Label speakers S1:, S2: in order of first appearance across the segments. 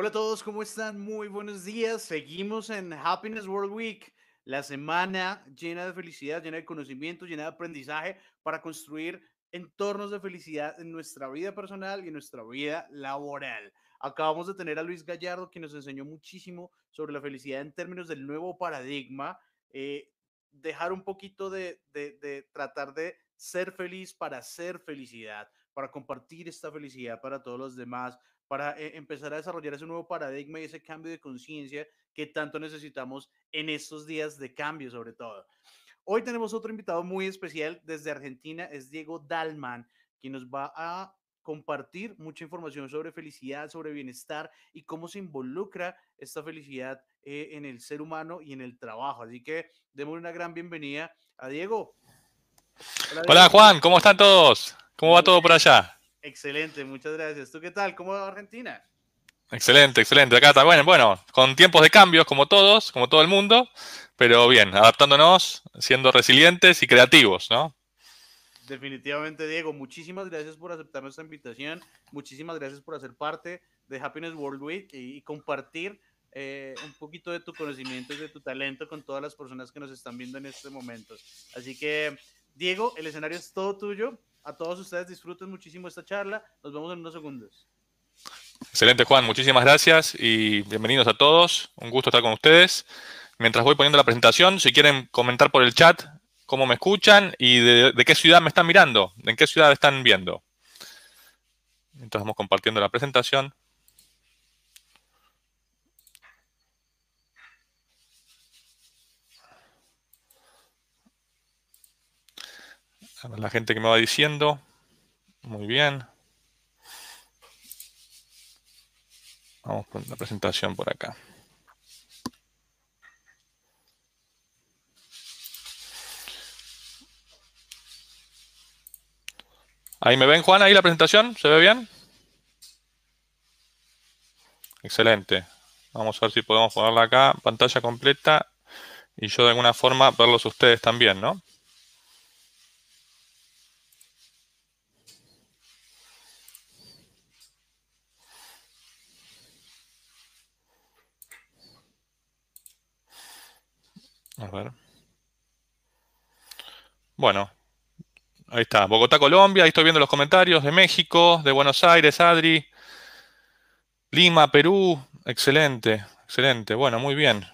S1: Hola a todos, ¿cómo están? Muy buenos días. Seguimos en Happiness World Week, la semana llena de felicidad, llena de conocimiento, llena de aprendizaje para construir entornos de felicidad en nuestra vida personal y en nuestra vida laboral. Acabamos de tener a Luis Gallardo, que nos enseñó muchísimo sobre la felicidad en términos del nuevo paradigma. Eh, dejar un poquito de, de tratar de ser feliz para ser felicidad, para compartir esta felicidad para todos los demás, para eh, empezar a desarrollar ese nuevo paradigma y ese cambio de conciencia que tanto necesitamos en estos días de cambio sobre todo. Hoy tenemos otro invitado muy especial desde Argentina, es Diego Dalman, quien nos va a compartir mucha información sobre felicidad, sobre bienestar y cómo se involucra esta felicidad eh, en el ser humano y en el trabajo. Así que demos una gran bienvenida a Diego.
S2: Hola, Hola Juan, ¿cómo están todos? ¿Cómo va todo por allá?
S1: Excelente, muchas gracias. ¿Tú qué tal? ¿Cómo va Argentina?
S2: Excelente, excelente. Acá está, bueno, bueno, con tiempos de cambios como todos, como todo el mundo, pero bien, adaptándonos, siendo resilientes y creativos, ¿no?
S1: Definitivamente, Diego, muchísimas gracias por aceptar nuestra invitación, muchísimas gracias por hacer parte de Happiness World Week y, compartir eh, un poquito de tu conocimiento y de tu talento con todas las personas que nos están viendo en este momento. Así que, Diego, el escenario es todo tuyo a todos ustedes disfruten muchísimo esta charla. Nos vemos en unos segundos.
S2: Excelente, Juan. Muchísimas gracias y bienvenidos a todos. Un gusto estar con ustedes. Mientras voy poniendo la presentación, si quieren comentar por el chat cómo me escuchan y de, de qué ciudad me están mirando, en qué ciudad están viendo. Mientras vamos compartiendo la presentación. La gente que me va diciendo. Muy bien. Vamos con la presentación por acá. Ahí me ven, Juan, ahí la presentación, ¿se ve bien? Excelente. Vamos a ver si podemos ponerla acá, pantalla completa, y yo de alguna forma verlos ustedes también, ¿no? A ver. Bueno, ahí está. Bogotá, Colombia. Ahí estoy viendo los comentarios de México, de Buenos Aires, Adri. Lima, Perú. Excelente, excelente. Bueno, muy bien.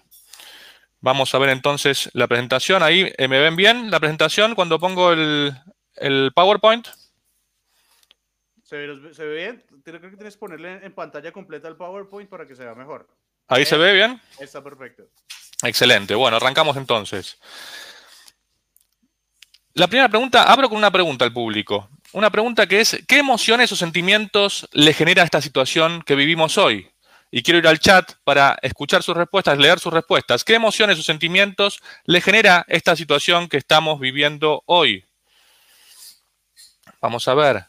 S2: Vamos a ver entonces la presentación. Ahí, eh, ¿me ven bien la presentación cuando pongo el, PowerPoint?
S1: ¿Se ve, bien? Creo que tienes que ponerle en pantalla completa el PowerPoint para que se vea mejor.
S2: ¿Ahí se ve bien?
S1: Está perfecto.
S2: Excelente. Bueno, arrancamos entonces. La primera pregunta, abro con una pregunta al público. Una pregunta que es, ¿qué emociones o sentimientos le genera esta situación que vivimos hoy? Y quiero ir al chat para escuchar sus respuestas, leer sus respuestas. ¿Qué emociones o sentimientos le genera esta situación que estamos viviendo hoy? Vamos a ver.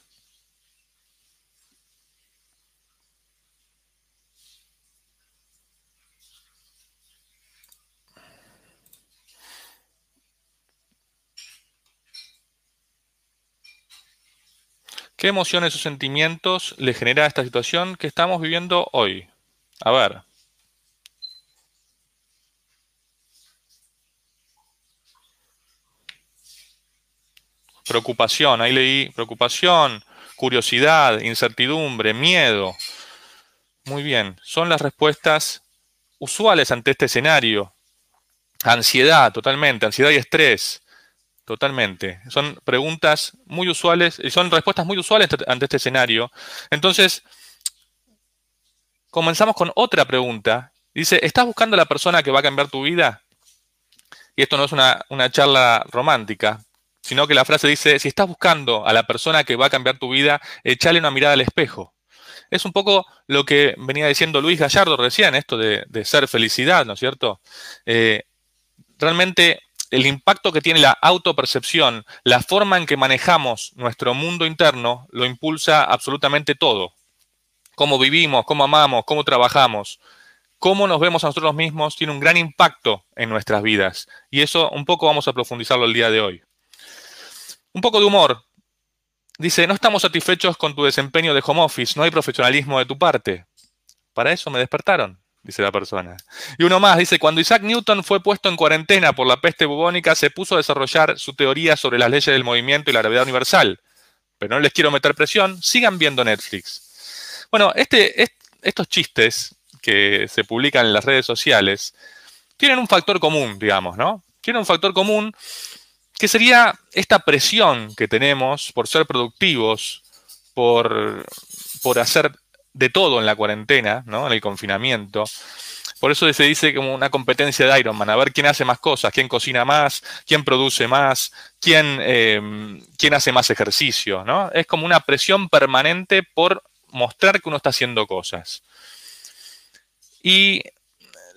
S2: ¿Qué emociones o sentimientos le genera esta situación que estamos viviendo hoy? A ver. Preocupación, ahí leí preocupación, curiosidad, incertidumbre, miedo. Muy bien, son las respuestas usuales ante este escenario. Ansiedad, totalmente, ansiedad y estrés. Totalmente. Son preguntas muy usuales y son respuestas muy usuales ante este escenario. Entonces, comenzamos con otra pregunta. Dice, ¿estás buscando a la persona que va a cambiar tu vida? Y esto no es una, una charla romántica, sino que la frase dice, si estás buscando a la persona que va a cambiar tu vida, échale una mirada al espejo. Es un poco lo que venía diciendo Luis Gallardo recién, esto de, ser felicidad, ¿no es cierto? Eh, realmente el impacto que tiene la autopercepción, la forma en que manejamos nuestro mundo interno, lo impulsa absolutamente todo. Cómo vivimos, cómo amamos, cómo trabajamos, cómo nos vemos a nosotros mismos tiene un gran impacto en nuestras vidas. Y eso un poco vamos a profundizarlo el día de hoy. Un poco de humor. Dice, no estamos satisfechos con tu desempeño de home office, no hay profesionalismo de tu parte. para eso me despertaron, dice la persona. Y uno más dice, cuando Isaac Newton fue puesto en cuarentena por la peste bubónica, se puso a desarrollar su teoría sobre las leyes del movimiento y la gravedad universal. Pero no les quiero meter presión, sigan viendo Netflix. Bueno, este, estos chistes que se publican en las redes sociales tienen un factor común, digamos, ¿no? Tienen un factor común que sería esta presión que tenemos por ser productivos, por, por hacer de todo en la cuarentena, ¿no? en el confinamiento. Por eso se dice como una competencia de Ironman, a ver quién hace más cosas, quién cocina más, quién produce más, quién, eh, quién hace más ejercicio. ¿no? Es como una presión permanente por mostrar que uno está haciendo cosas. Y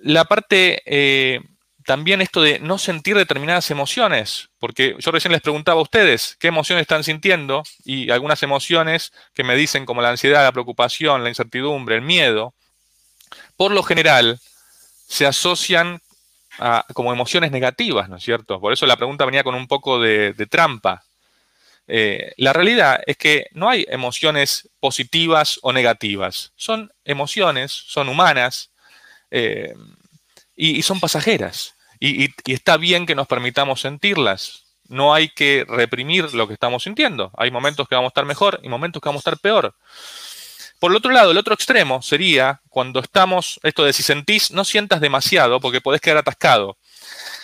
S2: la parte eh, también esto de no sentir determinadas emociones, porque yo recién les preguntaba a ustedes qué emociones están sintiendo y algunas emociones que me dicen como la ansiedad, la preocupación, la incertidumbre, el miedo, por lo general se asocian como emociones negativas, ¿no es cierto? Por eso la pregunta venía con un poco de, trampa. Eh, la realidad es que no hay emociones positivas o negativas, son emociones, son humanas. Eh, y, son pasajeras. Y, está bien que nos permitamos sentirlas. No hay que reprimir lo que estamos sintiendo. Hay momentos que vamos a estar mejor y momentos que vamos a estar peor. Por el otro lado, el otro extremo sería cuando estamos, esto de si sentís, no sientas demasiado porque podés quedar atascado.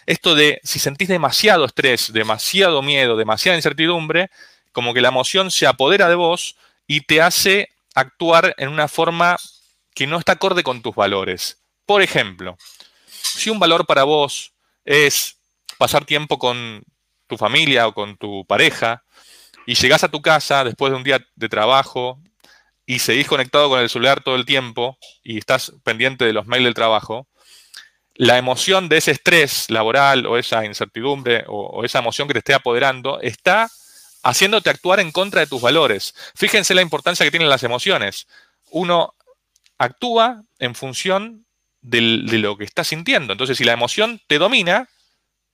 S2: Esto de si sentís demasiado estrés, demasiado miedo, demasiada incertidumbre, como que la emoción se apodera de vos y te hace actuar en una forma que no está acorde con tus valores. Por ejemplo, si un valor para vos es pasar tiempo con tu familia o con tu pareja y llegás a tu casa después de un día de trabajo y seguís conectado con el celular todo el tiempo y estás pendiente de los mails del trabajo, la emoción de ese estrés laboral o esa incertidumbre o, esa emoción que te esté apoderando está haciéndote actuar en contra de tus valores. Fíjense la importancia que tienen las emociones. Uno actúa en función de lo que estás sintiendo. Entonces, si la emoción te domina,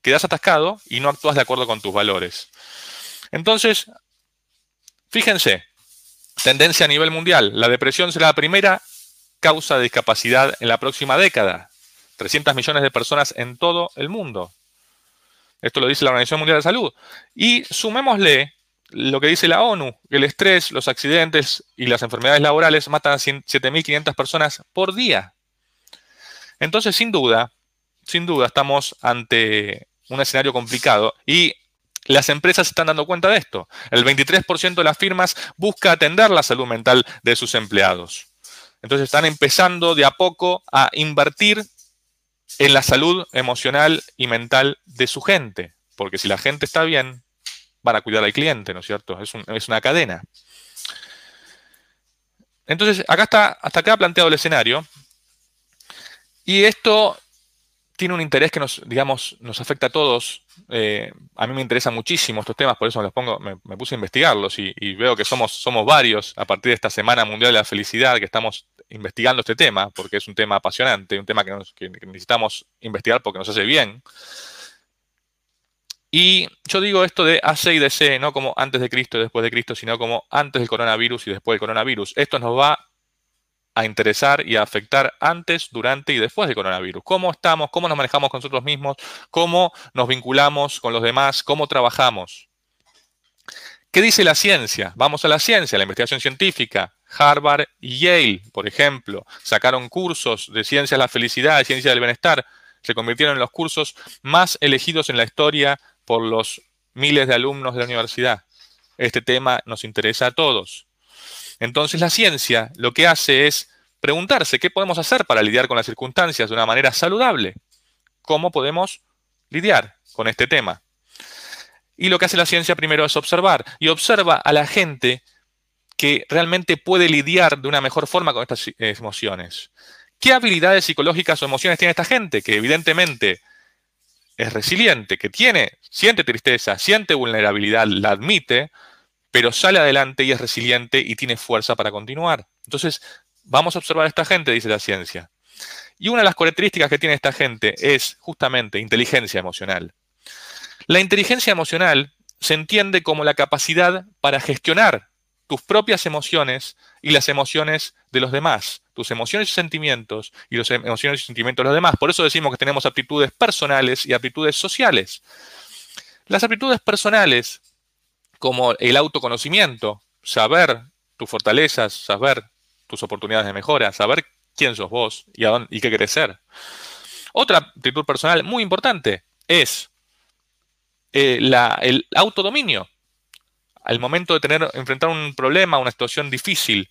S2: quedas atascado y no actúas de acuerdo con tus valores. Entonces, fíjense, tendencia a nivel mundial. La depresión será la primera causa de discapacidad en la próxima década. 300 millones de personas en todo el mundo. Esto lo dice la Organización Mundial de Salud. Y sumémosle lo que dice la ONU, el estrés, los accidentes y las enfermedades laborales matan a 7.500 personas por día. Entonces, sin duda, sin duda, estamos ante un escenario complicado y las empresas están dando cuenta de esto. El 23% de las firmas busca atender la salud mental de sus empleados. Entonces están empezando de a poco a invertir en la salud emocional y mental de su gente. Porque si la gente está bien, van a cuidar al cliente, ¿no es cierto? Es, es una cadena. Entonces, acá está, hasta acá planteado el escenario. Y esto tiene un interés que nos, digamos, nos afecta a todos. Eh, a mí me interesan muchísimo estos temas, por eso me los pongo, me, puse a investigarlos y, veo que somos, somos varios a partir de esta Semana Mundial de la Felicidad que estamos investigando este tema, porque es un tema apasionante, un tema que, necesitamos investigar porque nos hace bien. Y yo digo esto de AC y DC, no como antes de Cristo y después de Cristo, sino como antes del coronavirus y después del coronavirus. Esto nos va a interesar y a afectar antes, durante y después del coronavirus. ¿Cómo estamos? ¿Cómo nos manejamos con nosotros mismos? ¿Cómo nos vinculamos con los demás? ¿Cómo trabajamos? ¿Qué dice la ciencia? Vamos a la ciencia, la investigación científica. Harvard y Yale, por ejemplo, sacaron cursos de ciencia de la felicidad, de ciencia del bienestar. Se convirtieron en los cursos más elegidos en la historia por los miles de alumnos de la universidad. Este tema nos interesa a todos. Entonces la ciencia lo que hace es preguntarse qué podemos hacer para lidiar con las circunstancias de una manera saludable. ¿Cómo podemos lidiar con este tema? Y lo que hace la ciencia primero es observar y observa a la gente que realmente puede lidiar de una mejor forma con estas eh, emociones. ¿Qué habilidades psicológicas o emociones tiene esta gente? Que evidentemente es resiliente, que tiene, siente tristeza, siente vulnerabilidad, la admite, pero sale adelante y es resiliente y tiene fuerza para continuar. Entonces, vamos a observar a esta gente, dice la ciencia. Y una de las características que tiene esta gente es justamente inteligencia emocional. La inteligencia emocional se entiende como la capacidad para gestionar tus propias emociones y las emociones de los demás, tus emociones y sentimientos y las emociones y sentimientos de los demás. Por eso decimos que tenemos aptitudes personales y aptitudes sociales. Las aptitudes personales, como el autoconocimiento, saber tus fortalezas, saber tus oportunidades de mejora, saber quién sos vos y, qué querés ser. Otra aptitud personal muy importante es eh, el autodominio. Al momento de tener, enfrentar un problema, una situación difícil,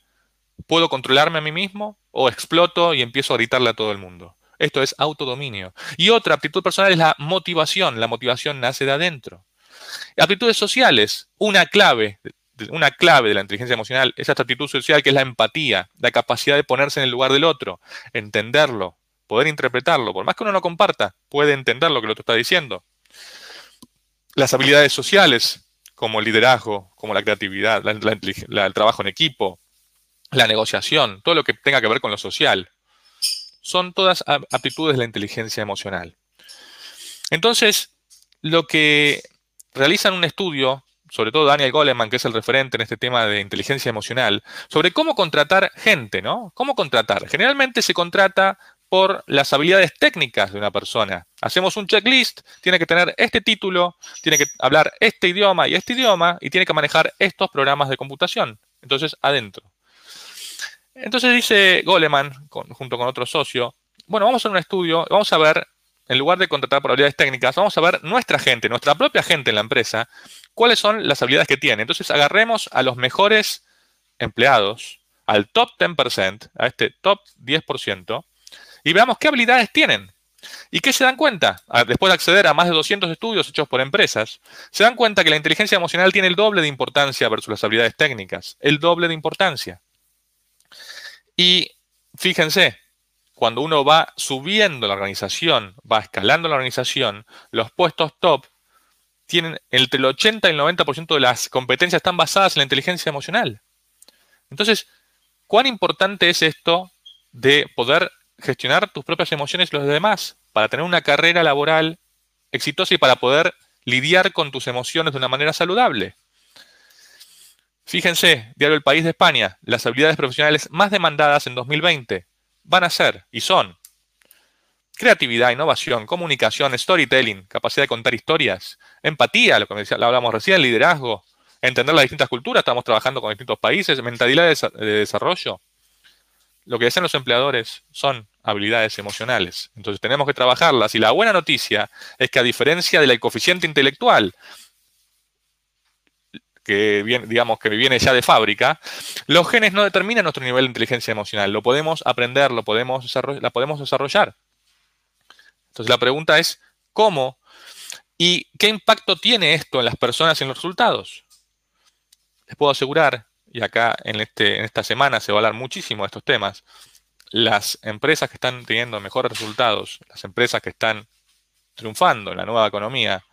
S2: ¿puedo controlarme a mí mismo o exploto y empiezo a gritarle a todo el mundo? Esto es autodominio. Y otra aptitud personal es la motivación. La motivación nace de adentro. Aptitudes sociales, una clave, una clave de la inteligencia emocional es esta actitud social que es la empatía, la capacidad de ponerse en el lugar del otro, entenderlo, poder interpretarlo. Por más que uno no comparta, puede entender lo que el otro está diciendo. Las habilidades sociales, como el liderazgo, como la creatividad, el trabajo en equipo, la negociación, todo lo que tenga que ver con lo social, son todas aptitudes de la inteligencia emocional. Entonces, lo que realizan un estudio, sobre todo Daniel Goleman, que es el referente en este tema de inteligencia emocional, sobre cómo contratar gente, ¿no? ¿Cómo contratar? Generalmente se contrata por las habilidades técnicas de una persona. Hacemos un checklist, tiene que tener este título, tiene que hablar este idioma y este idioma, y tiene que manejar estos programas de computación. Entonces, adentro. Entonces dice Goleman, junto con otro socio, bueno, vamos a hacer un estudio, vamos a ver en lugar de contratar por habilidades técnicas, vamos a ver nuestra gente, nuestra propia gente en la empresa, cuáles son las habilidades que tiene. Entonces agarremos a los mejores empleados, al top 10%, a este top 10%, y veamos qué habilidades tienen. ¿Y qué se dan cuenta? Después de acceder a más de 200 estudios hechos por empresas, se dan cuenta que la inteligencia emocional tiene el doble de importancia versus las habilidades técnicas. El doble de importancia. Y fíjense, cuando uno va subiendo la organización, va escalando la organización, los puestos top tienen entre el 80 y el 90% de las competencias están basadas en la inteligencia emocional. Entonces, ¿cuán importante es esto de poder gestionar tus propias emociones y los demás para tener una carrera laboral exitosa y para poder lidiar con tus emociones de una manera saludable? Fíjense, Diario El País de España, las habilidades profesionales más demandadas en 2020 van a ser y son creatividad, innovación, comunicación, storytelling, capacidad de contar historias, empatía, lo que hablamos recién, liderazgo, entender las distintas culturas, estamos trabajando con distintos países, mentalidad de, desarrollo. Lo que desean los empleadores son habilidades emocionales. Entonces tenemos que trabajarlas. Y la buena noticia es que a diferencia del coeficiente intelectual, que viene, digamos que viene ya de fábrica, los genes no determinan nuestro nivel de inteligencia emocional. Lo podemos aprender, lo podemos la podemos desarrollar. Entonces la pregunta es, ¿cómo? ¿Y qué impacto tiene esto en las personas y en los resultados? Les puedo asegurar, y acá en, este, en esta semana se va a hablar muchísimo de estos temas, las empresas que están teniendo mejores resultados, las empresas que están triunfando en la nueva economía,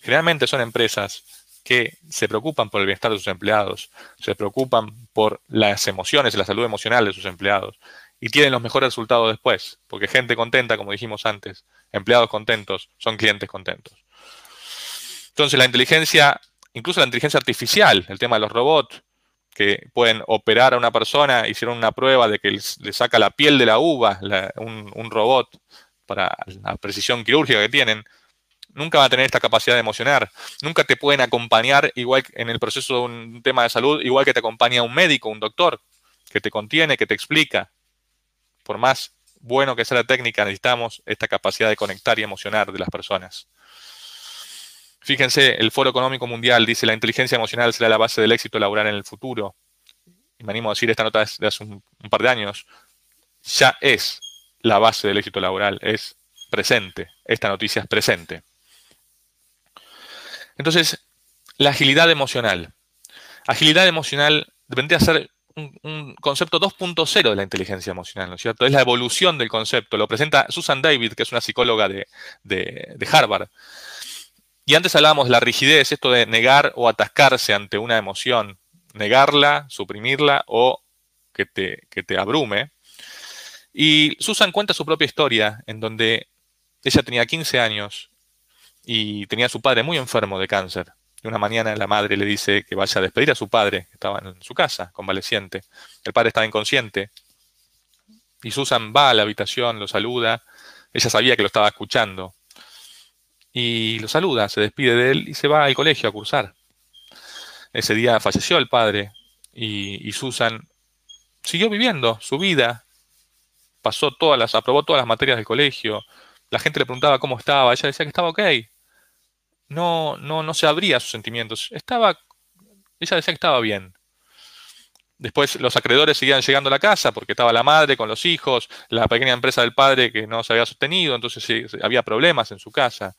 S2: generalmente son empresas que se preocupan por el bienestar de sus empleados, se preocupan por las emociones la salud emocional de sus empleados y tienen los mejores resultados después, porque gente contenta, como dijimos antes, empleados contentos, son clientes contentos. Entonces la inteligencia, incluso la inteligencia artificial, el tema de los robots, que pueden operar a una persona, hicieron una prueba de que le saca la piel de la uva un robot para la precisión quirúrgica que tienen, nunca van a tener esta capacidad de emocionar. Nunca te pueden acompañar igual en el proceso de un tema de salud, igual que te acompaña un médico, un doctor, que te contiene, que te explica. Por más bueno que sea la técnica, necesitamos esta capacidad de conectar y emocionar de las personas. Fíjense, el Foro Económico Mundial dice la inteligencia emocional será la base del éxito laboral en el futuro. Y me animo a decir esta nota de hace un par de años. Ya es la base del éxito laboral, es presente. Esta noticia es presente. Entonces, la agilidad emocional. Agilidad emocional vendría a ser un, concepto 2.0 de la inteligencia emocional, ¿no es cierto? Es la evolución del concepto. Lo presenta Susan David, que es una psicóloga de, Harvard. Y antes hablábamos de la rigidez, esto de negar o atascarse ante una emoción, negarla, suprimirla o que te, que te abrume. Y Susan cuenta su propia historia en donde ella tenía 15 años y tenía a su padre muy enfermo de cáncer. de una mañana la madre le dice que vaya a despedir a su padre, que estaba en su casa, convaleciente. El padre estaba inconsciente. Y Susan va a la habitación, lo saluda. Ella sabía que lo estaba escuchando. Y lo saluda, se despide de él y se va al colegio a cursar. Ese día falleció el padre y, Susan siguió viviendo su vida. Pasó todas las, aprobó todas las materias del colegio. La gente le preguntaba cómo estaba. Ella decía que estaba ok no, no, no se abría sus sentimientos. Estaba, ella decía que estaba bien. Después los acreedores seguían llegando a la casa porque estaba la madre con los hijos, la pequeña empresa del padre que no se había sostenido, entonces había problemas en su casa.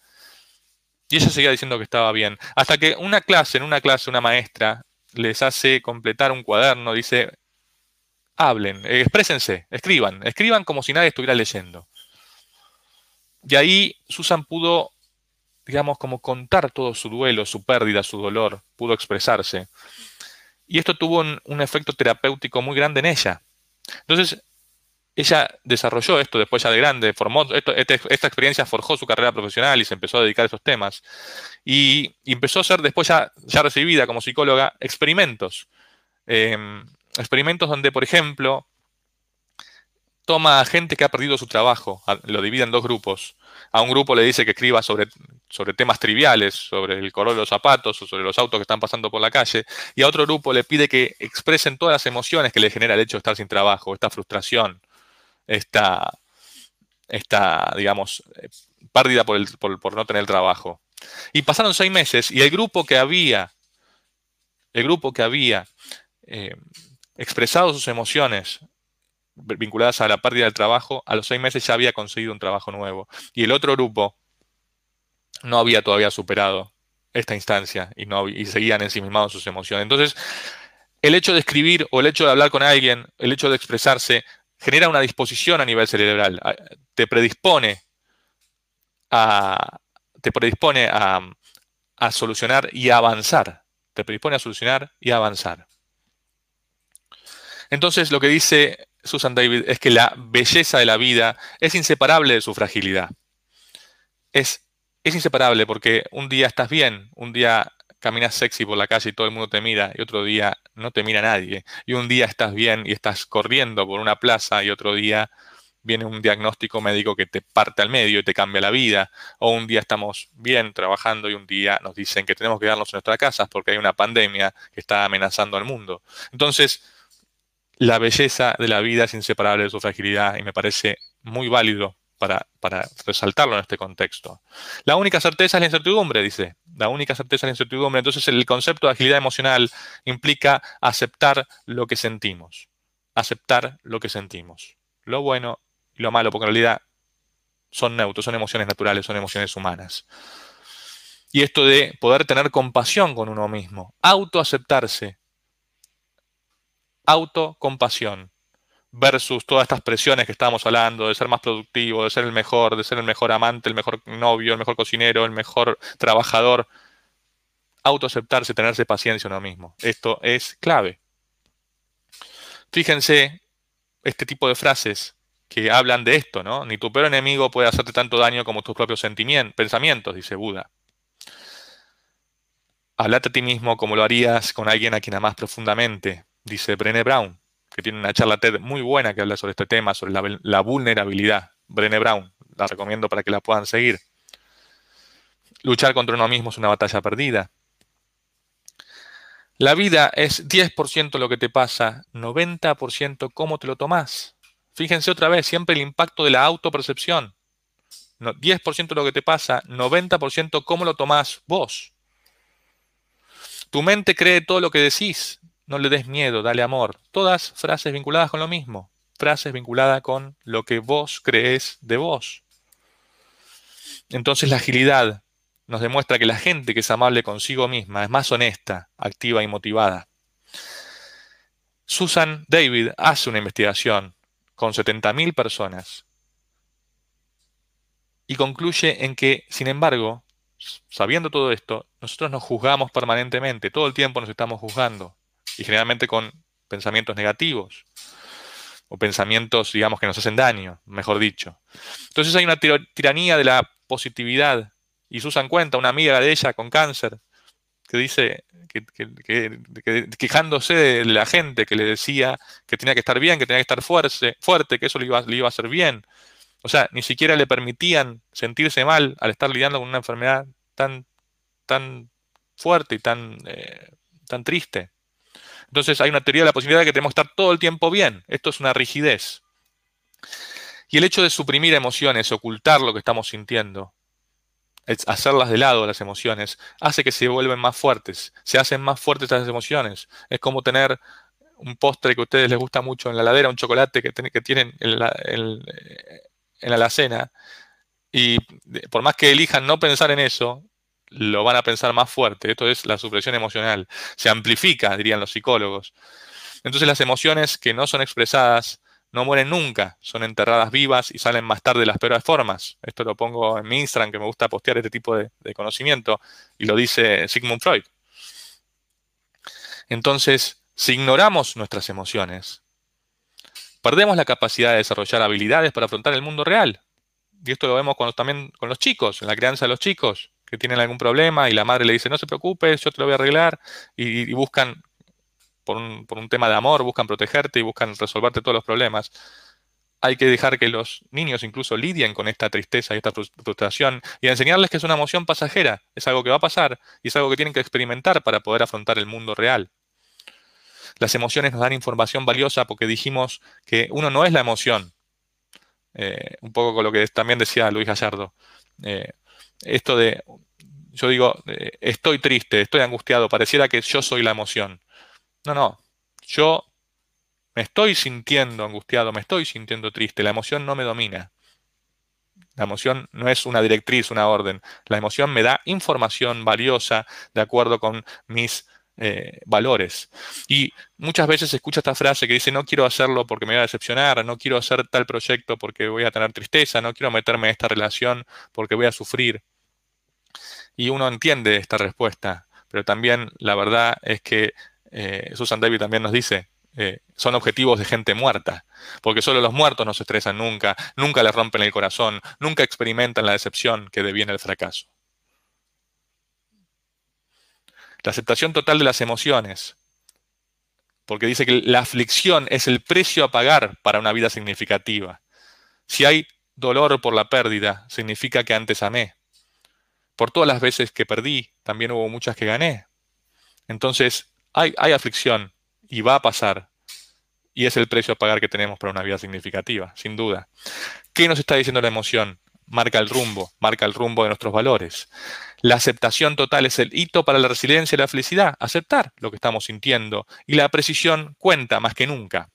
S2: Y ella seguía diciendo que estaba bien. Hasta que una clase, en una clase, una maestra les hace completar un cuaderno, dice, hablen, exprésense, escriban, escriban como si nadie estuviera leyendo. Y ahí Susan pudo digamos, como contar todo su duelo, su pérdida, su dolor, pudo expresarse. Y esto tuvo un, efecto terapéutico muy grande en ella. Entonces, ella desarrolló esto después ya de grande, formó, este, esta experiencia forjó su carrera profesional y se empezó a dedicar a esos temas. Y, empezó a hacer, después ya, ya recibida como psicóloga, experimentos. Em, experimentos donde, por ejemplo, toma a gente que ha perdido su trabajo, lo divide en dos grupos. A un grupo le dice que escriba sobre, sobre temas triviales, sobre el color de los zapatos o sobre los autos que están pasando por la calle, y a otro grupo le pide que expresen todas las emociones que le genera el hecho de estar sin trabajo, esta frustración, esta, esta digamos, eh, pérdida por, el, por, no tener trabajo. Y pasaron seis meses y el grupo que había, el grupo que había eh, expresado sus emociones vinculadas a la pérdida del trabajo, a los seis meses ya había conseguido un trabajo nuevo. Y el otro grupo no había todavía superado esta instancia y, no, y seguían ensimismados sus emociones. Entonces, el hecho de escribir o el hecho de hablar con alguien, el hecho de expresarse, genera una disposición a nivel cerebral, te predispone a, te predispone a, a solucionar y a avanzar. Te predispone a solucionar y a avanzar. Entonces, lo que dice Susan David es que la belleza de la vida es inseparable de su fragilidad. Es, es inseparable porque un día estás bien, un día caminas sexy por la calle y todo el mundo te mira y otro día no te mira nadie. Y un día estás bien y estás corriendo por una plaza y otro día viene un diagnóstico médico que te parte al medio y te cambia la vida. O un día estamos bien trabajando y un día nos dicen que tenemos que quedarnos en nuestras casas porque hay una pandemia que está amenazando al mundo. Entonces, la belleza de la vida es inseparable de su fragilidad y me parece muy válido para, resaltarlo en este contexto. La única certeza es la incertidumbre, dice. La única certeza es la incertidumbre. Entonces el concepto de agilidad emocional implica aceptar lo que sentimos. Aceptar lo que sentimos. Lo bueno y lo malo, porque en realidad son neutros, son emociones naturales, son emociones humanas. Y esto de poder tener compasión con uno mismo, autoaceptarse, autocompasión versus todas estas presiones que estábamos hablando, de ser más productivo, de ser el mejor, de ser el mejor amante, el mejor novio, el mejor cocinero, el mejor trabajador. Autoaceptarse, tenerse paciencia uno mismo. Esto es clave. Fíjense este tipo de frases que hablan de esto, ¿no? Ni tu peor enemigo puede hacerte tanto daño como tus propios sentimientos, pensamientos, dice Buda. Hablate a ti mismo como lo harías con alguien a quien amas profundamente dice Brené Brown, que tiene una charla TED muy buena que habla sobre este tema, sobre la, vulnerabilidad. Brené Brown, la recomiendo para que la puedan seguir. Luchar contra uno mismo es una batalla perdida. La vida es 10% lo que te pasa, 90% cómo te lo tomás. Fíjense otra vez, siempre el impacto de la autopercepción. 10% lo que te pasa, 90% cómo lo tomás vos. Tu mente cree todo lo que decís, no le des miedo, dale amor. Todas frases vinculadas con lo mismo. Frases vinculadas con lo que vos crees de vos. Entonces la agilidad nos demuestra que la gente que es amable consigo misma es más honesta, activa y motivada. Susan David hace una investigación con 70.000 personas y concluye en que, sin embargo, sabiendo todo esto, nosotros nos juzgamos permanentemente, todo el tiempo nos estamos juzgando y generalmente con pensamientos negativos o pensamientos, digamos, que nos hacen daño, mejor dicho. Entonces hay una tiranía de la positividad y Susan cuenta, una amiga de ella con cáncer, que dice, quejándose de la gente que le decía que tenía que estar bien, que tenía que estar fuerte, fuerte que eso le iba, le iba a hacer bien. O sea, ni siquiera le permitían sentirse mal al estar lidiando con una enfermedad tan, tan fuerte y tan, eh, tan triste. Entonces hay una teoría de la posibilidad de que tenemos que estar todo el tiempo bien. Esto es una rigidez. Y el hecho de suprimir emociones, ocultar lo que estamos sintiendo, hacerlas de lado las emociones, hace que se vuelven más fuertes, se hacen más fuertes las emociones. Es como tener un postre que a ustedes les gusta mucho en la ladera, un chocolate que, que tienen en la, en la alacena, y por más que elijan no pensar en eso, lo van a pensar más fuerte. Esto es la supresión emocional. Se amplifica, dirían los psicólogos. Entonces las emociones que no son expresadas no mueren nunca, son enterradas vivas y salen más tarde de las peores formas. Esto lo pongo en mi Instagram, que me gusta postear este tipo de, conocimiento, y lo dice Sigmund Freud. Entonces, si ignoramos nuestras emociones, perdemos la capacidad de desarrollar habilidades para afrontar el mundo real. Y esto lo vemos también con los chicos, en la crianza de los chicos, que tienen algún problema y la madre le dice, no se preocupe, yo te lo voy a arreglar, y buscan por un, tema de amor, buscan protegerte y buscan resolverte todos los problemas. Hay que dejar que los niños incluso lidien con esta tristeza y esta frustración y enseñarles que es una emoción pasajera, es algo que va a pasar y es algo que tienen que experimentar para poder afrontar el mundo real. Las emociones nos dan información valiosa porque dijimos que uno no es la emoción. Eh, un poco con lo que también decía Luis Gallardo. Eh, esto de, yo digo, estoy triste, estoy angustiado, pareciera que yo soy la emoción. No, no. Yo me estoy sintiendo angustiado, me estoy sintiendo triste. La emoción no me domina. La emoción no es una directriz, una orden. La emoción me da información valiosa de acuerdo con mis eh, valores. Y muchas veces se escucha esta frase que dice, no quiero hacerlo porque me voy a decepcionar, no quiero hacer tal proyecto porque voy a tener tristeza, no quiero meterme en esta relación porque voy a sufrir. Y uno entiende esta respuesta, pero también la verdad es que eh, Susan David también nos dice, eh, son objetivos de gente muerta, porque solo los muertos no se estresan nunca, nunca les rompen el corazón, nunca experimentan la decepción que deviene el fracaso. La aceptación total de las emociones, porque dice que la aflicción es el precio a pagar para una vida significativa. Si hay dolor por la pérdida, significa que antes amé. Por todas las veces que perdí, también hubo muchas que gané. Entonces, hay, aflicción y va a pasar. Y es el precio a pagar que tenemos para una vida significativa, sin duda. ¿Qué nos está diciendo la emoción? Marca el rumbo, marca el rumbo de nuestros valores. La aceptación total es el hito para la resiliencia y la felicidad, aceptar lo que estamos sintiendo. Y la precisión cuenta más que nunca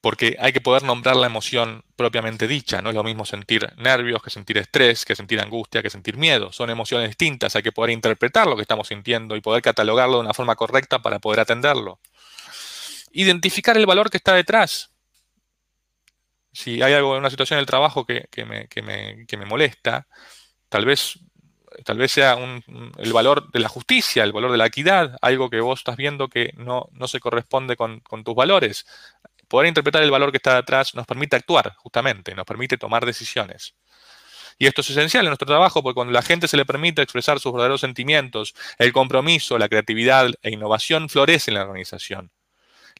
S2: porque hay que poder nombrar la emoción propiamente dicha. No es lo mismo sentir nervios que sentir estrés, que sentir angustia, que sentir miedo. Son emociones distintas. Hay que poder interpretar lo que estamos sintiendo y poder catalogarlo de una forma correcta para poder atenderlo. Identificar el valor que está detrás. Si hay algo en una situación del trabajo que, me, molesta, tal vez, tal vez sea el valor de la justicia, el valor de la equidad, algo que vos estás viendo que no, se corresponde con, con tus valores poder interpretar el valor que está detrás nos permite actuar, justamente, nos permite tomar decisiones. Y esto es esencial en nuestro trabajo porque cuando la gente se le permite expresar sus verdaderos sentimientos, el compromiso, la creatividad e innovación florecen en la organización.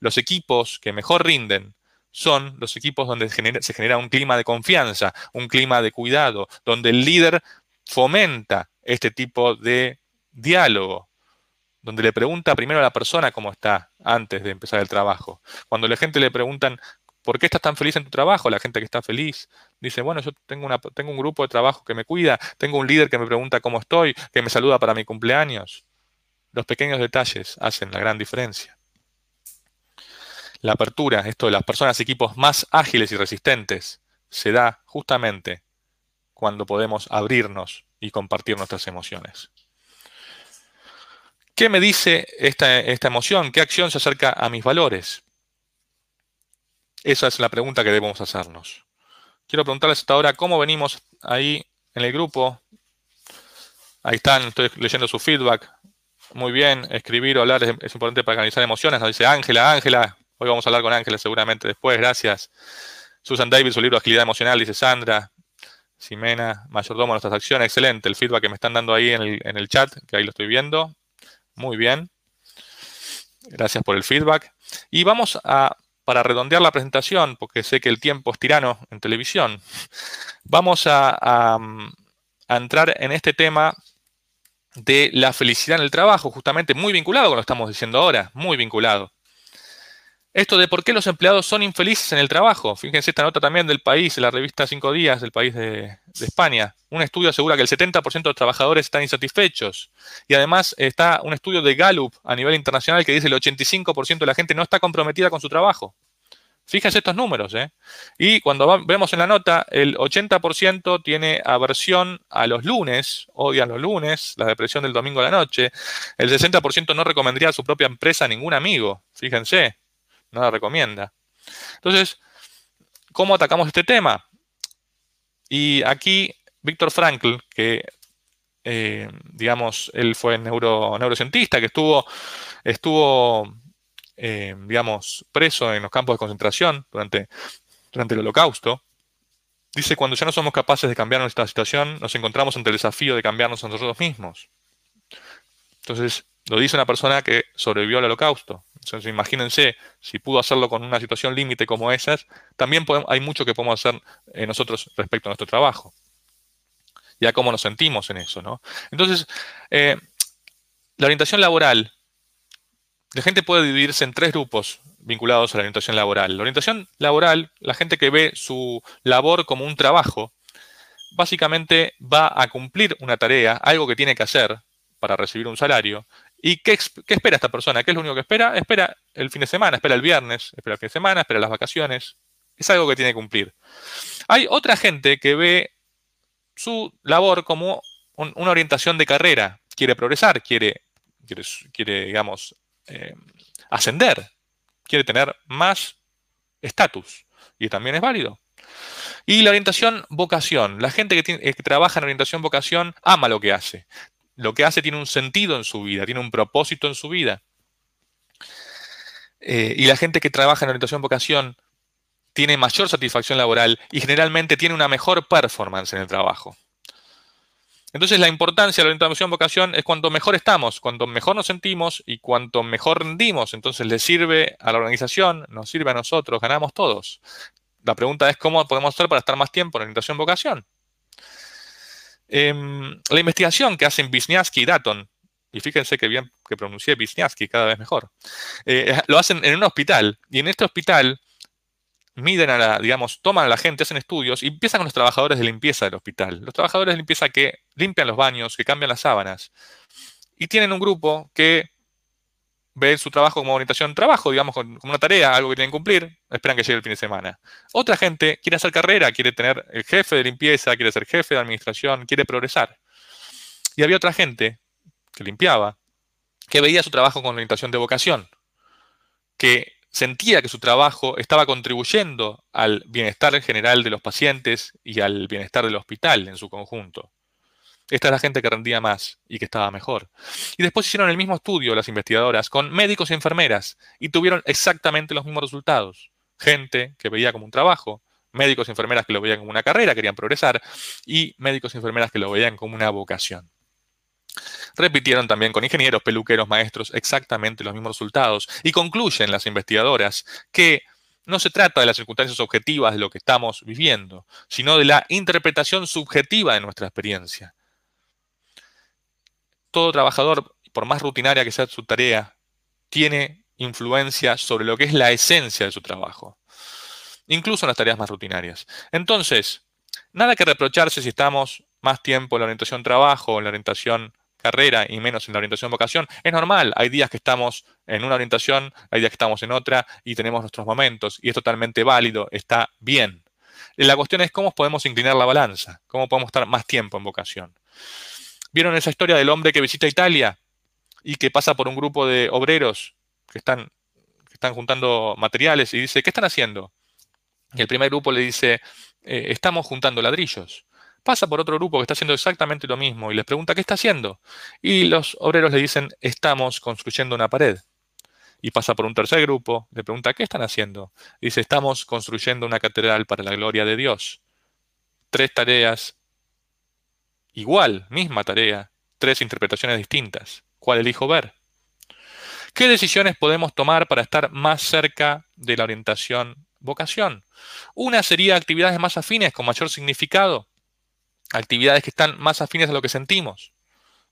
S2: Los equipos que mejor rinden son los equipos donde se genera un clima de confianza, un clima de cuidado, donde el líder fomenta este tipo de diálogo, donde le pregunta primero a la persona cómo está antes de empezar el trabajo. Cuando la gente le preguntan, ¿por qué estás tan feliz en tu trabajo? La gente que está feliz dice, bueno, yo tengo, una, tengo un grupo de trabajo que me cuida, tengo un líder que me pregunta cómo estoy, que me saluda para mi cumpleaños. Los pequeños detalles hacen la gran diferencia. La apertura, esto de las personas equipos más ágiles y resistentes, se da justamente cuando podemos abrirnos y compartir nuestras emociones. ¿Qué me dice esta, emoción? ¿Qué acción se acerca a mis valores? Esa es la pregunta que debemos hacernos. Quiero preguntarles hasta ahora cómo venimos ahí en el grupo. Ahí están, estoy leyendo su feedback. Muy bien, escribir o hablar es, importante para canalizar emociones. Nos dice Ángela, Ángela. Hoy vamos a hablar con Ángela seguramente después, gracias. Susan David, su libro Agilidad Emocional, dice Sandra. Ximena, mayordomo de nuestras acciones, excelente. El feedback que me están dando ahí en el, chat, que ahí lo estoy viendo. Muy bien. Gracias por el feedback. Y vamos a, para redondear la presentación, porque sé que el tiempo es tirano en televisión, vamos a, entrar en este tema de la felicidad en el trabajo, justamente muy vinculado con lo que estamos diciendo ahora, muy vinculado. Esto de por qué los empleados son infelices en el trabajo. Fíjense esta nota también del país, la revista Cinco Días, del país de, España. Un estudio asegura que el 70% de los trabajadores están insatisfechos. Y además está un estudio de Gallup a nivel internacional que dice el 85% de la gente no está comprometida con su trabajo. Fíjense estos números. ¿eh? Y cuando vemos en la nota, el 80% tiene aversión a los lunes, odian los lunes, la depresión del domingo a la noche. El 60% no recomendaría a su propia empresa a ningún amigo. Fíjense no la recomienda. Entonces, ¿cómo atacamos este tema? Y aquí Víctor Frankl, que eh, digamos, él fue neuro, neurocientista, que estuvo, estuvo eh, digamos, preso en los campos de concentración durante, durante el holocausto, dice, cuando ya no somos capaces de cambiar nuestra situación, nos encontramos ante el desafío de cambiarnos a nosotros mismos. Entonces, lo dice una persona que sobrevivió al holocausto. Entonces, imagínense, si pudo hacerlo con una situación límite como esas, también hay mucho que podemos hacer eh, nosotros respecto a nuestro trabajo. Ya cómo nos sentimos en eso, ¿no? Entonces, eh, la orientación laboral, la gente puede dividirse en tres grupos vinculados a la orientación laboral. La orientación laboral, la gente que ve su labor como un trabajo, básicamente va a cumplir una tarea, algo que tiene que hacer para recibir un salario, ¿Y qué, espera esta persona? ¿Qué es lo único que espera? Espera el fin de semana, espera el viernes, espera el fin de semana, espera las vacaciones. Es algo que tiene que cumplir. Hay otra gente que ve su labor como una orientación de carrera. Quiere progresar, quiere, quiere, digamos, eh, ascender, quiere tener más estatus. Y también es válido. Y la orientación vocación. La gente que, que, trabaja en orientación vocación ama lo que hace lo que hace tiene un sentido en su vida, tiene un propósito en su vida. Eh, y la gente que trabaja en orientación vocación tiene mayor satisfacción laboral y generalmente tiene una mejor performance en el trabajo. Entonces la importancia de la orientación vocación es cuanto mejor estamos, cuanto mejor nos sentimos y cuanto mejor rendimos. Entonces le sirve a la organización, nos sirve a nosotros, ganamos todos. La pregunta es cómo podemos hacer para estar más tiempo en orientación vocación. Em, la investigación que hacen Wisniewski y Datton, y fíjense que bien que pronuncié Wisniewski cada vez mejor, eh, lo hacen en un hospital, y en este hospital miden a la, digamos, toman a la gente, hacen estudios y empiezan con los trabajadores de limpieza del hospital. Los trabajadores de limpieza que limpian los baños, que cambian las sábanas. Y tienen un grupo que ve su trabajo como orientación trabajo, digamos, como una tarea, algo que tienen que cumplir, esperan que llegue el fin de semana. Otra gente quiere hacer carrera, quiere tener el jefe de limpieza, quiere ser jefe de administración, quiere progresar. Y había otra gente que limpiaba, que veía su trabajo con orientación de vocación, que sentía que su trabajo estaba contribuyendo al bienestar general de los pacientes y al bienestar del hospital en su conjunto. Esta es la gente que rendía más y que estaba mejor. Y después hicieron el mismo estudio las investigadoras con médicos y enfermeras y tuvieron exactamente los mismos resultados. Gente que veía como un trabajo, médicos y enfermeras que lo veían como una carrera, querían progresar, y médicos y enfermeras que lo veían como una vocación. Repitieron también con ingenieros, peluqueros, maestros exactamente los mismos resultados y concluyen las investigadoras que no se trata de las circunstancias objetivas de lo que estamos viviendo, sino de la interpretación subjetiva de nuestra experiencia todo trabajador, por más rutinaria que sea su tarea, tiene influencia sobre lo que es la esencia de su trabajo, incluso en las tareas más rutinarias. Entonces, nada que reprocharse si estamos más tiempo en la orientación trabajo, en la orientación carrera y menos en la orientación vocación. Es normal, hay días que estamos en una orientación, hay días que estamos en otra y tenemos nuestros momentos y es totalmente válido, está bien. La cuestión es cómo podemos inclinar la balanza, cómo podemos estar más tiempo en vocación. ¿Vieron esa historia del hombre que visita Italia y que pasa por un grupo de obreros que están, están juntando materiales y dice, ¿qué están haciendo? Y el primer grupo le dice, eh, estamos juntando ladrillos. Pasa por otro grupo que está haciendo exactamente lo mismo y les pregunta, ¿qué está haciendo? Y los obreros le dicen, estamos construyendo una pared. Y pasa por un tercer grupo, le pregunta, ¿qué están haciendo? Y dice, estamos construyendo una catedral para la gloria de Dios. tres tareas, igual, misma tarea, tres interpretaciones distintas. ¿Cuál elijo ver? ¿Qué decisiones podemos tomar para estar más cerca de la orientación vocación? Una sería actividades más afines con mayor significado, actividades que están más afines a lo que sentimos.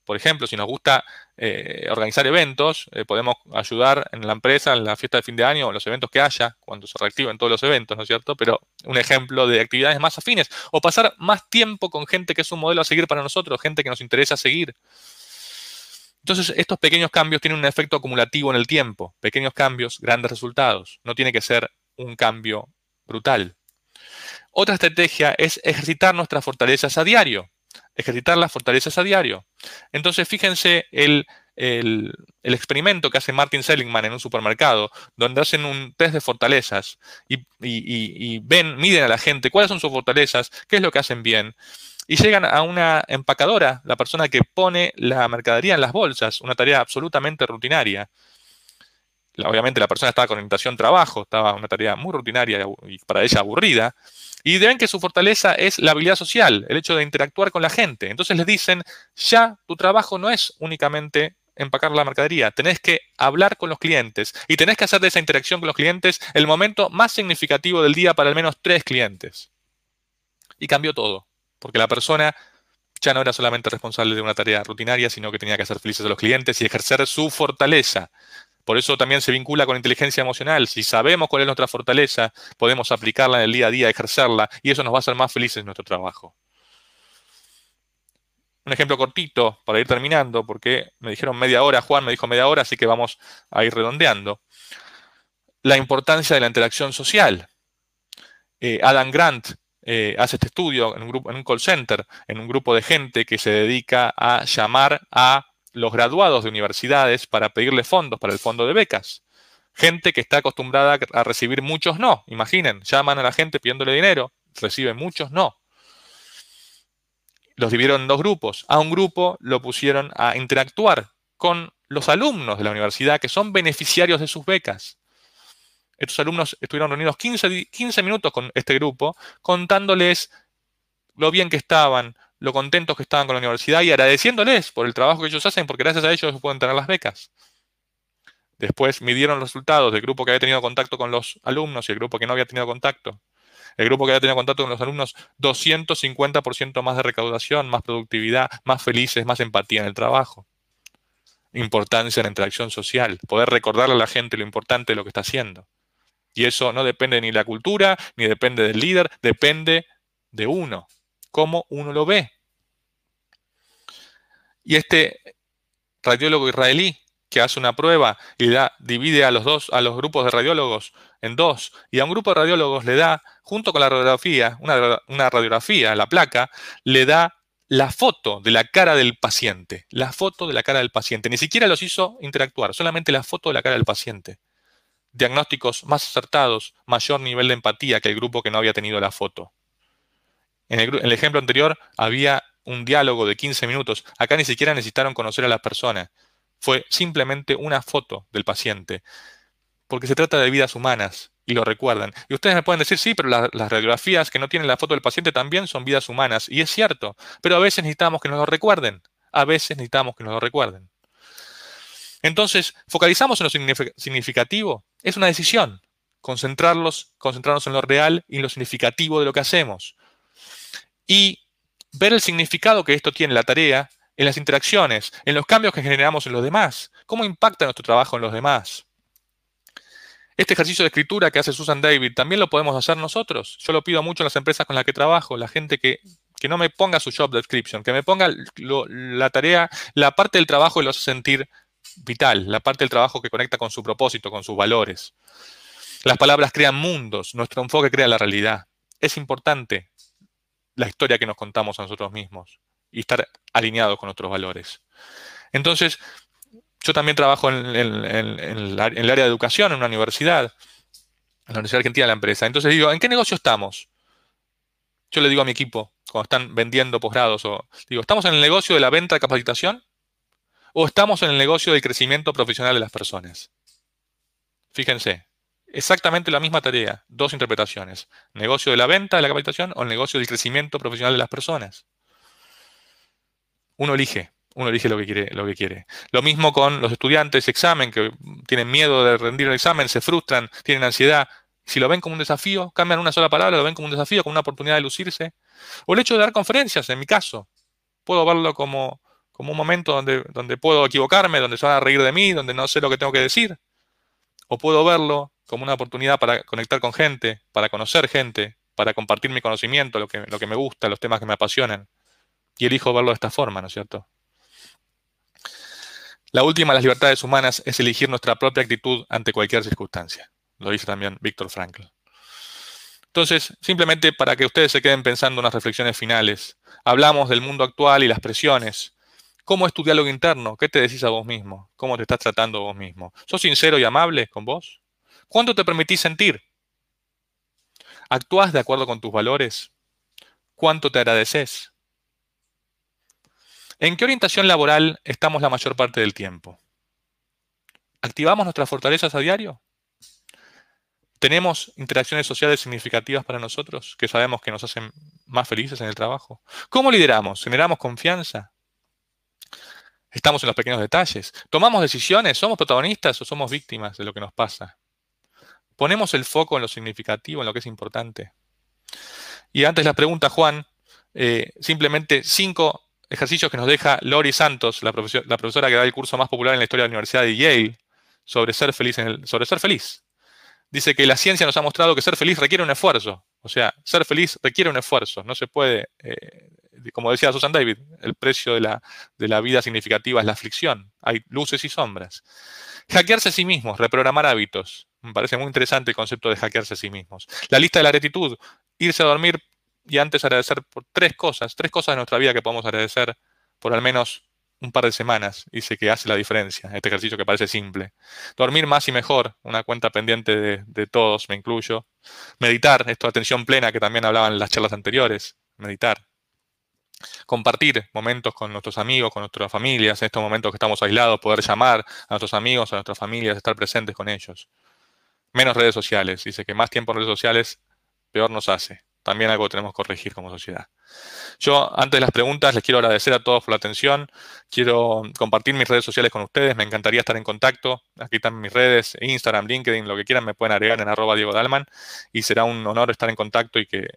S2: Por ejemplo, si nos gusta eh, organizar eventos, eh, podemos ayudar en la empresa, en la fiesta de fin de año o los eventos que haya, cuando se reactiven todos los eventos, ¿no es cierto? Pero un ejemplo de actividades más afines. O pasar más tiempo con gente que es un modelo a seguir para nosotros, gente que nos interesa seguir. Entonces, estos pequeños cambios tienen un efecto acumulativo en el tiempo. Pequeños cambios, grandes resultados. No tiene que ser un cambio brutal. Otra estrategia es ejercitar nuestras fortalezas a diario ejercitar las fortalezas a diario. Entonces, fíjense el, experimento que hace Martin Seligman en un supermercado, donde hacen un test de fortalezas y, ven, miden a la gente cuáles son sus fortalezas, qué es lo que hacen bien. Y llegan a una empacadora, la persona que pone la mercadería en las bolsas, una tarea absolutamente rutinaria. Obviamente la persona estaba con orientación trabajo, estaba una tarea muy rutinaria y para ella aburrida. Y ven que su fortaleza es la habilidad social, el hecho de interactuar con la gente. Entonces les dicen, ya tu trabajo no es únicamente empacar la mercadería, tenés que hablar con los clientes y tenés que hacer de esa interacción con los clientes el momento más significativo del día para al menos tres clientes. Y cambió todo, porque la persona ya no era solamente responsable de una tarea rutinaria, sino que tenía que hacer felices a los clientes y ejercer su fortaleza. Por eso también se vincula con inteligencia emocional. Si sabemos cuál es nuestra fortaleza, podemos aplicarla en el día a día, ejercerla, y eso nos va a hacer más felices en nuestro trabajo. Un ejemplo cortito para ir terminando, porque me dijeron media hora, Juan me dijo media hora, así que vamos a ir redondeando. La importancia de la interacción social. Eh, Adam Grant eh, hace este estudio en un, grupo, en un call center, en un grupo de gente que se dedica a llamar a los graduados de universidades para pedirle fondos para el fondo de becas. Gente que está acostumbrada a recibir muchos no. Imaginen, llaman a la gente pidiéndole dinero, reciben muchos no. Los dividieron en dos grupos. A un grupo lo pusieron a interactuar con los alumnos de la universidad que son beneficiarios de sus becas. Estos alumnos estuvieron reunidos 15, 15 minutos con este grupo contándoles lo bien que estaban, lo contentos que estaban con la universidad y agradeciéndoles por el trabajo que ellos hacen, porque gracias a ellos pueden tener las becas. Después midieron los resultados del grupo que había tenido contacto con los alumnos y el grupo que no había tenido contacto. El grupo que había tenido contacto con los alumnos, 250% más de recaudación, más productividad, más felices, más empatía en el trabajo. Importancia en la interacción social, poder recordarle a la gente lo importante de lo que está haciendo. Y eso no depende ni de la cultura, ni depende del líder, depende de uno cómo uno lo ve. Y este radiólogo israelí que hace una prueba y da, divide a los dos, a los grupos de radiólogos en dos, y a un grupo de radiólogos le da, junto con la radiografía, una radiografía, la placa, le da la foto de la cara del paciente, la foto de la cara del paciente. Ni siquiera los hizo interactuar, solamente la foto de la cara del paciente. Diagnósticos más acertados, mayor nivel de empatía que el grupo que no había tenido la foto. En el, ejemplo anterior había un diálogo de 15 minutos. Acá ni siquiera necesitaron conocer a las personas. Fue simplemente una foto del paciente. Porque se trata de vidas humanas y lo recuerdan. Y ustedes me pueden decir, sí, pero las radiografías que no tienen la foto del paciente también son vidas humanas. Y es cierto. Pero a veces necesitamos que nos lo recuerden. A veces necesitamos que nos lo recuerden. Entonces, focalizamos en lo significativo. Es una decisión. Concentrarlos, concentrarnos en lo real y en lo significativo de lo que hacemos y ver el significado que esto tiene la tarea en las interacciones, en los cambios que generamos en los demás, cómo impacta nuestro trabajo en los demás. Este ejercicio de escritura que hace Susan David también lo podemos hacer nosotros. Yo lo pido mucho en las empresas con las que trabajo, la gente que, que no me ponga su job description, que me ponga la tarea, la parte del trabajo y lo hace sentir vital, la parte del trabajo que conecta con su propósito, con sus valores. Las palabras crean mundos, nuestro enfoque crea la realidad. Es importante la historia que nos contamos a nosotros mismos y estar alineados con nuestros valores. Entonces, yo también trabajo en, el área de educación, en una universidad, en la Universidad Argentina de la empresa. Entonces digo, ¿en qué negocio estamos? Yo le digo a mi equipo, cuando están vendiendo posgrados, o digo, ¿estamos en el negocio de la venta de capacitación? ¿O estamos en el negocio del crecimiento profesional de las personas? Fíjense, exactamente la misma tarea, dos interpretaciones. Negocio de la venta, de la capacitación o el negocio del crecimiento profesional de las personas. Uno elige, uno elige lo que quiere. Lo, que quiere. lo mismo con los estudiantes, examen, que tienen miedo de rendir el examen, se frustran, tienen ansiedad. Si lo ven como un desafío, cambian una sola palabra, lo ven como un desafío, como una oportunidad de lucirse. O el hecho de dar conferencias, en mi caso. Puedo verlo como, como un momento donde, donde puedo equivocarme, donde se van a reír de mí, donde no sé lo que tengo que decir. O puedo verlo como una oportunidad para conectar con gente, para conocer gente, para compartir mi conocimiento, lo que, lo que me gusta, los temas que me apasionan. Y elijo verlo de esta forma, ¿no es cierto? La última de las libertades humanas es elegir nuestra propia actitud ante cualquier circunstancia. Lo dice también Víctor Frankl. Entonces, simplemente para que ustedes se queden pensando unas reflexiones finales, hablamos del mundo actual y las presiones. ¿Cómo es tu diálogo interno? ¿Qué te decís a vos mismo? ¿Cómo te estás tratando vos mismo? ¿Sos sincero y amable con vos? ¿Cuánto te permitís sentir? ¿Actúas de acuerdo con tus valores? ¿Cuánto te agradeces? ¿En qué orientación laboral estamos la mayor parte del tiempo? ¿Activamos nuestras fortalezas a diario? ¿Tenemos interacciones sociales significativas para nosotros que sabemos que nos hacen más felices en el trabajo? ¿Cómo lideramos? ¿Generamos confianza? ¿Estamos en los pequeños detalles? ¿Tomamos decisiones? ¿Somos protagonistas o somos víctimas de lo que nos pasa? ¿Ponemos el foco en lo significativo, en lo que es importante? Y antes la pregunta, Juan, eh, simplemente cinco ejercicios que nos deja Lori Santos, la, profesora que da el curso más popular en la historia de la Universidad de Yale, sobre ser feliz. Dice que la ciencia nos ha mostrado que ser feliz requiere un esfuerzo. O sea, ser feliz requiere un esfuerzo. No se puede, eh, como decía Susan David, el precio de la, de la vida significativa es la aflicción. Hay luces y sombras. Hackearse a sí mismos, reprogramar hábitos. Me parece muy interesante el concepto de hackearse a sí mismos. La lista de la gratitud, irse a dormir y antes agradecer por tres cosas, tres cosas de nuestra vida que podemos agradecer por al menos un par de semanas. Dice que hace la diferencia, este ejercicio que parece simple. Dormir más y mejor, una cuenta pendiente de, todos, me incluyo. Meditar, esto atención plena que también hablaban en las charlas anteriores, meditar. Compartir momentos con nuestros amigos, con nuestras familias, en estos momentos que estamos aislados, poder llamar a nuestros amigos, a nuestras familias, estar presentes con ellos. Menos redes sociales, dice que más tiempo en redes sociales, peor nos hace también algo tenemos que corregir como sociedad. Yo, antes de las preguntas, les quiero agradecer a todos por la atención. Quiero compartir mis redes sociales con ustedes. Me encantaría estar en contacto. Aquí están mis redes, Instagram, LinkedIn, lo que quieran, me pueden agregar en arroba Diego Dalman. Y será un honor estar en contacto y que,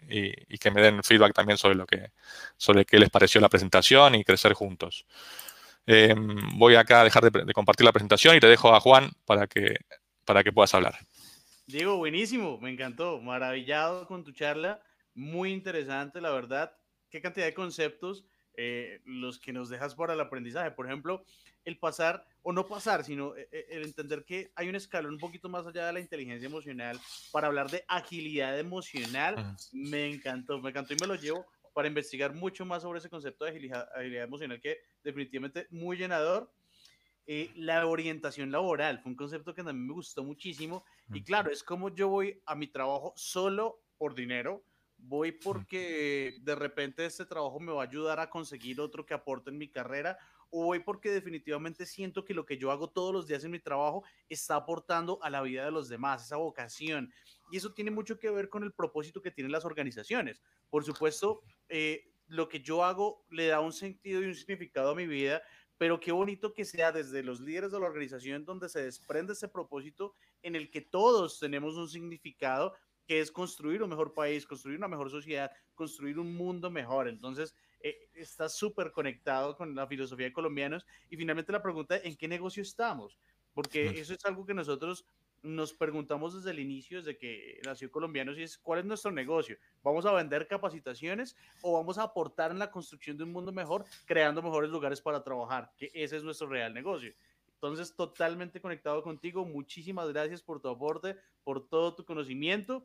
S2: que me den feedback también sobre lo que, sobre qué les pareció la presentación y crecer juntos. Em, voy acá a dejar de, de, compartir la presentación y te dejo a Juan para que, para que puedas hablar.
S1: Diego, buenísimo, me encantó, maravillado con tu charla muy interesante, la verdad. Qué cantidad de conceptos eh, los que nos dejas para el aprendizaje. Por ejemplo, el pasar, o no pasar, sino eh, eh, el entender que hay un escalón un poquito más allá de la inteligencia emocional para hablar de agilidad emocional. Me encantó, me encantó y me lo llevo para investigar mucho más sobre ese concepto de agilidad, emocional que definitivamente muy llenador. La orientación laboral fue un concepto que también me gustó muchísimo y claro, es como yo voy a mi trabajo solo por dinero, voy porque de repente este trabajo me va a ayudar a conseguir otro que aporte en mi carrera, o voy porque definitivamente siento que lo que yo hago todos los días en mi trabajo está aportando a la vida de los demás, esa vocación. Y eso tiene mucho que ver con el propósito que tienen las organizaciones. Por supuesto, eh, lo que yo hago le da un sentido y un significado a mi vida, pero qué bonito que sea desde los líderes de la organización donde se desprende ese propósito en el que todos tenemos un significado que es construir un mejor país, construir una mejor sociedad, construir un mundo mejor. Entonces, eh, está súper conectado con la filosofía de colombianos. Y finalmente la pregunta, ¿en qué negocio estamos? Porque eso es algo que nosotros nos preguntamos desde el inicio, desde que nació Colombianos, y es cuál es nuestro negocio. ¿Vamos a vender capacitaciones o vamos a aportar en la construcción de un mundo mejor, creando mejores lugares para trabajar? Que ese es nuestro real negocio. Entonces, totalmente conectado contigo. Muchísimas gracias por tu aporte, por todo tu conocimiento.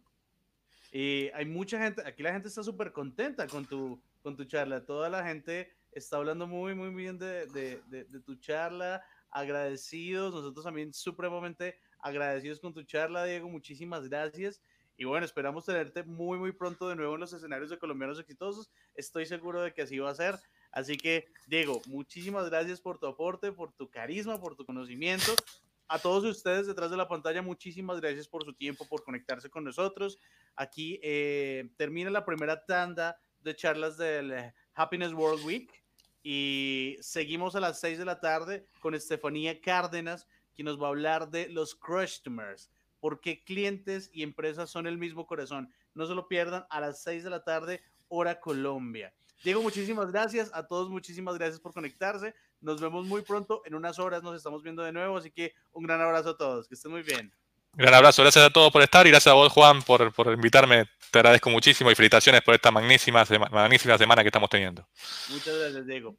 S1: Eh, hay mucha gente, aquí la gente está súper contenta con tu, con tu charla. Toda la gente está hablando muy, muy bien de, de, de, tu charla. Agradecidos, nosotros también supremamente agradecidos con tu charla, Diego. Muchísimas gracias. Y bueno, esperamos tenerte muy, muy pronto de nuevo en los escenarios de colombianos exitosos. Estoy seguro de que así va a ser. Así que, Diego, muchísimas gracias por tu aporte, por tu carisma, por tu conocimiento. a todos ustedes detrás de la pantalla, muchísimas gracias por su tiempo, por conectarse con nosotros. Aquí eh, termina la primera tanda de charlas del eh, Happiness World Week y seguimos a las 6 de la tarde con Estefanía Cárdenas, quien nos va a hablar de los customers, por qué clientes y empresas son el mismo corazón. No se lo pierdan a las 6 de la tarde, hora Colombia. Diego, muchísimas gracias. A todos, muchísimas gracias por conectarse. Nos vemos muy pronto. En unas horas nos estamos viendo de nuevo. Así que un gran abrazo a todos. Que estén muy bien.
S2: Gran abrazo. Gracias a todos por estar y gracias a vos, Juan, por, por invitarme. Te agradezco muchísimo y felicitaciones por esta magnífica, magnífica semana que estamos teniendo.
S1: Muchas gracias, Diego.